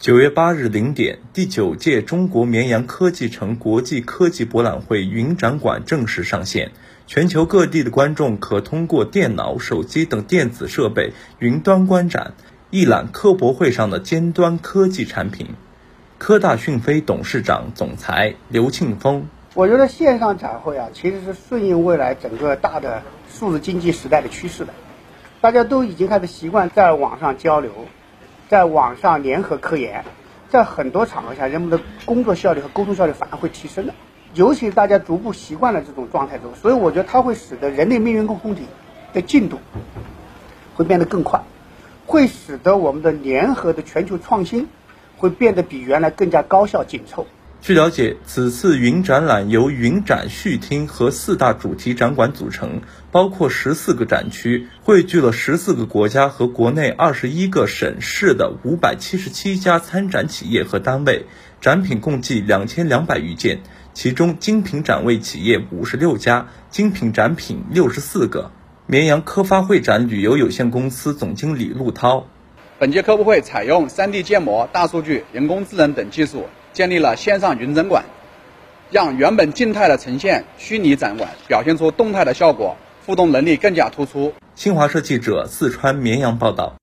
九月八日零点，第九届中国绵阳科技城国际科技博览会云展馆正式上线。全球各地的观众可通过电脑、手机等电子设备云端观展，一览科博会上的尖端科技产品。科大讯飞董事长、总裁刘庆峰：我觉得线上展会啊，其实是顺应未来整个大的数字经济时代的趋势的。大家都已经开始习惯在网上交流。在网上联合科研，在很多场合下，人们的工作效率和沟通效率反而会提升的。尤其是大家逐步习惯了这种状态之后，所以我觉得它会使得人类命运共同体的进度会变得更快，会使得我们的联合的全球创新会变得比原来更加高效紧凑。据了解，此次云展览由云展序厅和四大主题展馆组成，包括十四个展区，汇聚了十四个国家和国内二十一个省市的五百七十七家参展企业和单位，展品共计两千两百余件，其中精品展位企业五十六家，精品展品六十四个。绵阳科发会展旅游有限公司总经理陆涛，本届科博会采用 3D 建模、大数据、人工智能等技术。建立了线上云展馆，让原本静态的呈现虚拟展馆表现出动态的效果，互动能力更加突出。新华社记者四川绵阳报道。